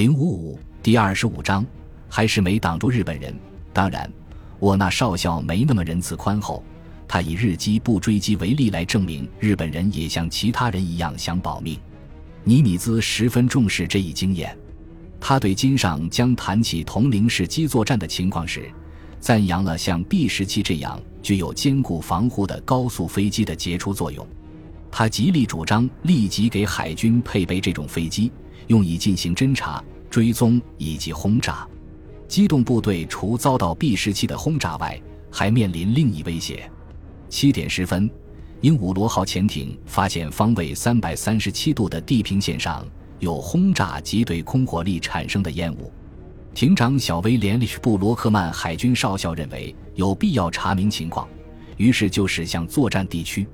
零五五第二十五章，还是没挡住日本人。当然，我那少校没那么仁慈宽厚，他以日机不追击为例来证明日本人也像其他人一样想保命。尼米兹十分重视这一经验，他对金上将谈起同龄式机作战的情况时，赞扬了像 B 十七这样具有坚固防护的高速飞机的杰出作用。他极力主张立即给海军配备这种飞机。用以进行侦察、追踪以及轰炸。机动部队除遭到 B 十七的轰炸外，还面临另一威胁。七点十分，鹦鹉螺号潜艇发现方位三百三十七度的地平线上有轰炸及对空火力产生的烟雾。艇长小威廉·利布罗克曼海军少校认为有必要查明情况，于是就驶向作战地区。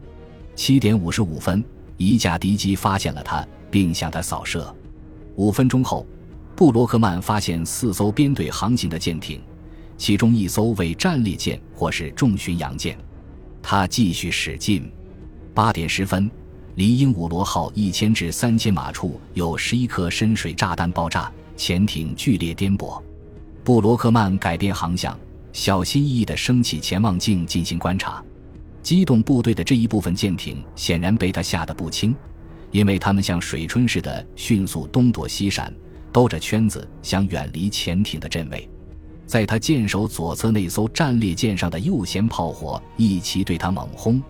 七点五十五分，一架敌机发现了他，并向他扫射。五分钟后，布罗克曼发现四艘编队航行的舰艇，其中一艘为战列舰或是重巡洋舰。他继续驶进。八点十分，离鹦鹉螺号一千至三千码处有十一颗深水炸弹爆炸，潜艇剧烈颠簸。布罗克曼改变航向，小心翼翼地升起潜望镜进行观察。机动部队的这一部分舰艇显然被他吓得不轻。因为他们像水春似的迅速东躲西闪，兜着圈子想远离潜艇的阵位。在他舰首左侧那艘战列舰上的右舷炮火一齐对他猛轰，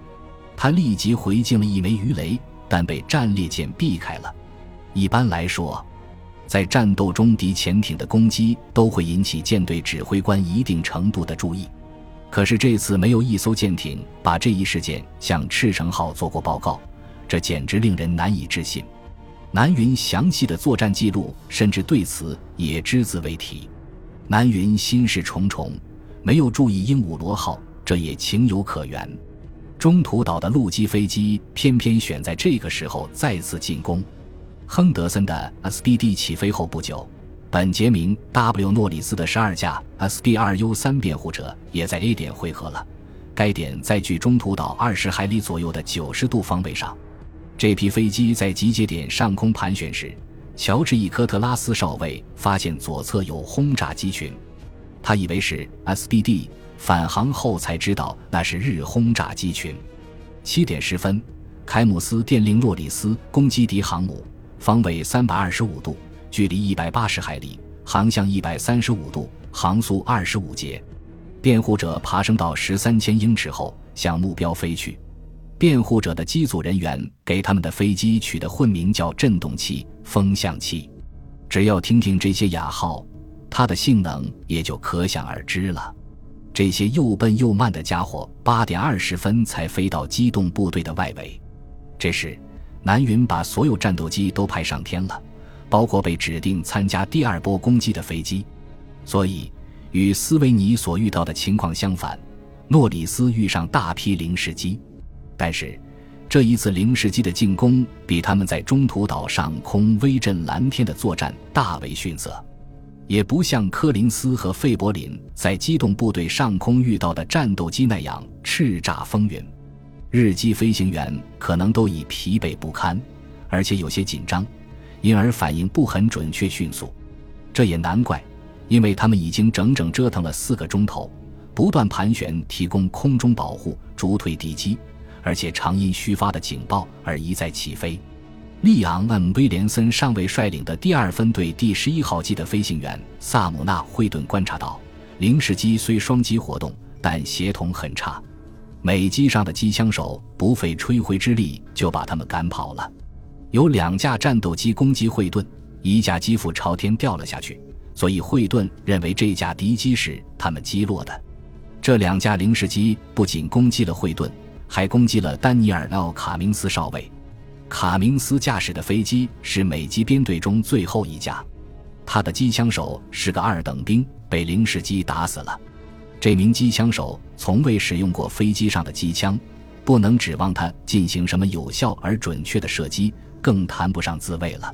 他立即回敬了一枚鱼雷，但被战列舰避开了。一般来说，在战斗中敌潜艇的攻击都会引起舰队指挥官一定程度的注意，可是这次没有一艘舰艇把这一事件向赤城号做过报告。这简直令人难以置信。南云详细的作战记录甚至对此也只字未提。南云心事重重，没有注意鹦鹉螺号，这也情有可原。中途岛的陆基飞机偏偏选在这个时候再次进攻。亨德森的 SBD 起飞后不久，本杰明 ·W· 诺里斯的十二架 SB-2U 三辩护者也在 A 点汇合了。该点在距中途岛二十海里左右的九十度方位上。这批飞机在集结点上空盘旋时，乔治·伊科特拉斯少尉发现左侧有轰炸机群，他以为是 SBD，返航后才知道那是日轰炸机群。七点十分，凯姆斯电令洛里斯攻击敌航母，方位三百二十五度，距离一百八十海里，航向一百三十五度，航速二十五节。辩护者爬升到十三千英尺后，向目标飞去。辩护者的机组人员给他们的飞机取的混名叫振动器、风向器。只要听听这些雅号，它的性能也就可想而知了。这些又笨又慢的家伙，八点二十分才飞到机动部队的外围。这时，南云把所有战斗机都派上天了，包括被指定参加第二波攻击的飞机。所以，与斯维尼所遇到的情况相反，诺里斯遇上大批零式机。但是，这一次零式机的进攻比他们在中途岛上空威震蓝天的作战大为逊色，也不像柯林斯和费伯林在机动部队上空遇到的战斗机那样叱咤风云。日机飞行员可能都已疲惫不堪，而且有些紧张，因而反应不很准确、迅速。这也难怪，因为他们已经整整折腾了四个钟头，不断盘旋提供空中保护，逐退敌机。而且常因虚发的警报而一再起飞。利昂 ·M· 威廉森上尉率领的第二分队第十一号机的飞行员萨姆纳·惠顿观察到，零式机虽双机活动，但协同很差。美机上的机枪手不费吹灰之力就把他们赶跑了。有两架战斗机攻击惠顿，一架机腹朝天掉了下去，所以惠顿认为这架敌机是他们击落的。这两架零式机不仅攻击了惠顿。还攻击了丹尼尔·奥卡明斯少尉。卡明斯驾驶的飞机是美机编队中最后一架，他的机枪手是个二等兵，被零式机打死了。这名机枪手从未使用过飞机上的机枪，不能指望他进行什么有效而准确的射击，更谈不上自卫了。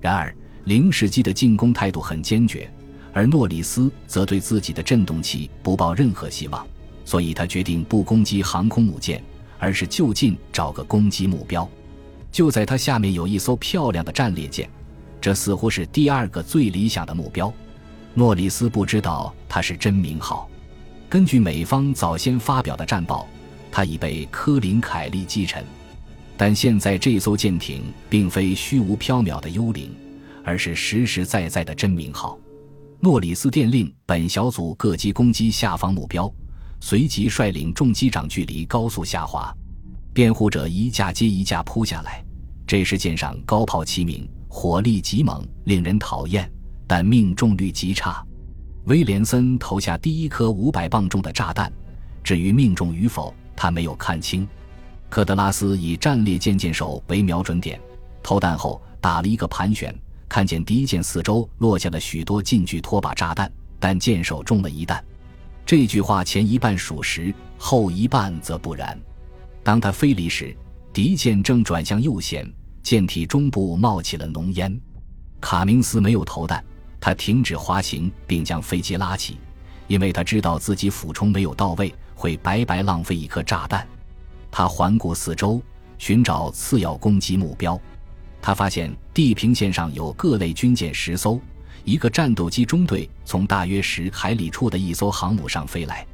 然而，零式机的进攻态度很坚决，而诺里斯则对自己的振动器不抱任何希望。所以他决定不攻击航空母舰，而是就近找个攻击目标。就在他下面有一艘漂亮的战列舰，这似乎是第二个最理想的目标。诺里斯不知道它是真名号。根据美方早先发表的战报，它已被科林凯利击沉。但现在这艘舰艇并非虚无缥缈的幽灵，而是实实在在的真名号。诺里斯电令本小组各机攻击下方目标，随即率领重机长距离高速下滑。辩护者一架接一架扑下来。这时舰上高炮齐鸣，火力极猛，令人讨厌，但命中率极差。威廉森投下第一颗五百磅重的炸弹，至于命中与否，他没有看清。科德拉斯以战列舰舰首为瞄准点，投弹后打了一个盘旋，看见敌舰四周落下了许多近距拖把炸弹，但舰首中了一弹。这句话前一半属实，后一半则不然。当他飞离时，敌舰正转向右舷，舰体中部冒起了浓烟。卡明斯没有投弹，他停止滑行并将飞机拉起，因为他知道自己俯冲没有到位，会白白浪费一颗炸弹。他环顾四周，寻找次要攻击目标。他发现地平线上有各类军舰十艘，一个战斗机中队从大约十海里处的一艘航母上飞来。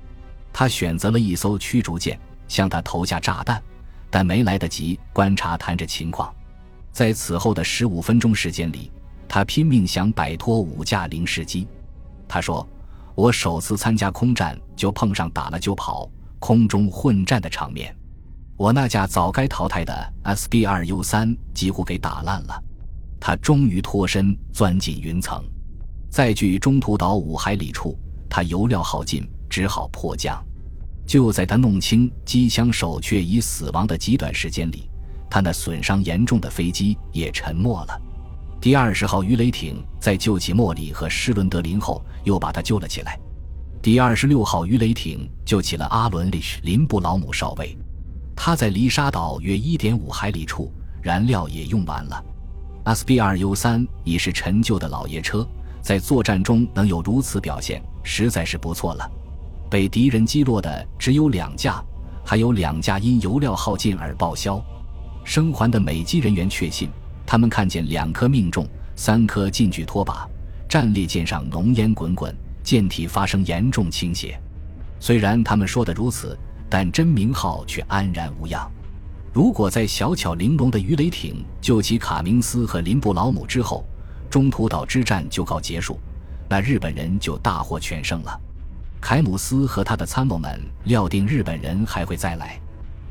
他选择了一艘驱逐舰，向他投下炸弹，但没来得及观察弹着情况。在此后的十五分钟时间里，他拼命想摆脱五架零式机。他说：“我首次参加空战就碰上打了就跑、空中混战的场面。”我那架早该淘汰的 SB2U 三几乎给打烂了，他终于脱身钻进云层，在距中途岛五海里处，他油料耗尽，只好迫降。就在他弄清机枪手却已死亡的极短时间里，他那损伤严重的飞机也沉没了。第二十号鱼雷艇在救起莫里和施伦德林后，又把他救了起来。第二十六号鱼雷艇救起了阿伦·里什林布劳姆少尉。他在离沙岛约一点五海里处，燃料也用完了。SB2U 三已是陈旧的老爷车，在作战中能有如此表现，实在是不错了。被敌人击落的只有两架，还有两架因油料耗尽而报销。生还的美机人员确信，他们看见两颗命中，三颗近距拖把。战列舰上浓烟滚滚，舰体发生严重倾斜。虽然他们说的如此。但真名号却安然无恙。如果在小巧玲珑的鱼雷艇救起卡明斯和林布劳姆之后，中途岛之战就告结束，那日本人就大获全胜了。凯姆斯和他的参谋们料定日本人还会再来。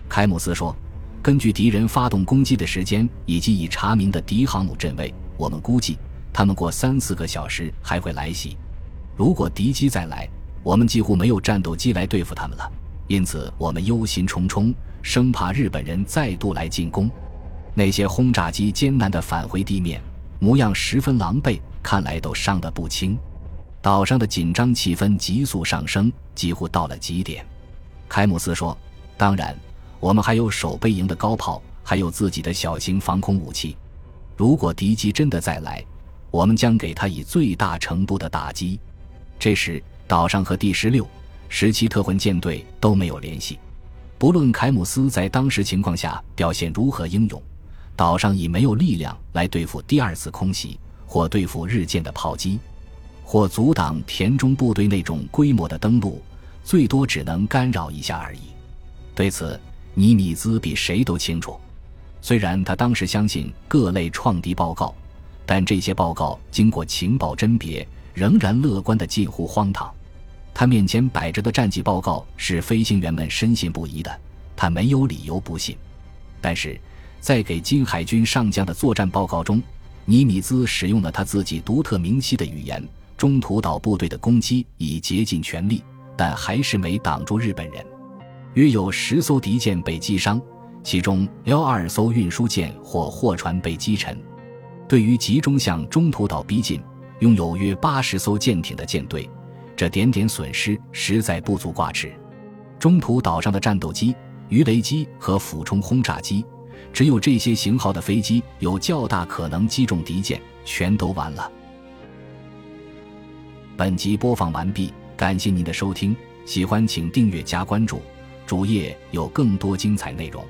凯姆斯说：“根据敌人发动攻击的时间以及已查明的敌航母阵位，我们估计他们过三四个小时还会来袭。如果敌机再来，我们几乎没有战斗机来对付他们了。”因此，我们忧心忡忡，生怕日本人再度来进攻。那些轰炸机艰难地返回地面，模样十分狼狈，看来都伤得不轻。岛上的紧张气氛急速上升，几乎到了极点。凯姆斯说：“当然，我们还有守备营的高炮，还有自己的小型防空武器。如果敌机真的再来，我们将给他以最大程度的打击。”这时，岛上和第十六。十七特混舰队都没有联系，不论凯姆斯在当时情况下表现如何英勇，岛上已没有力量来对付第二次空袭，或对付日舰的炮击，或阻挡田中部队那种规模的登陆，最多只能干扰一下而已。对此，尼米兹比谁都清楚。虽然他当时相信各类创敌报告，但这些报告经过情报甄别，仍然乐观的近乎荒唐。他面前摆着的战绩报告是飞行员们深信不疑的，他没有理由不信。但是，在给金海军上将的作战报告中，尼米兹使用了他自己独特明晰的语言：中途岛部队的攻击已竭尽全力，但还是没挡住日本人。约有十艘敌舰被击伤，其中幺二艘运输舰或货船被击沉。对于集中向中途岛逼近、拥有约八十艘舰艇的舰队。这点点损失实在不足挂齿。中途岛上的战斗机、鱼雷机和俯冲轰炸机，只有这些型号的飞机有较大可能击中敌舰，全都完了。本集播放完毕，感谢您的收听，喜欢请订阅加关注，主页有更多精彩内容。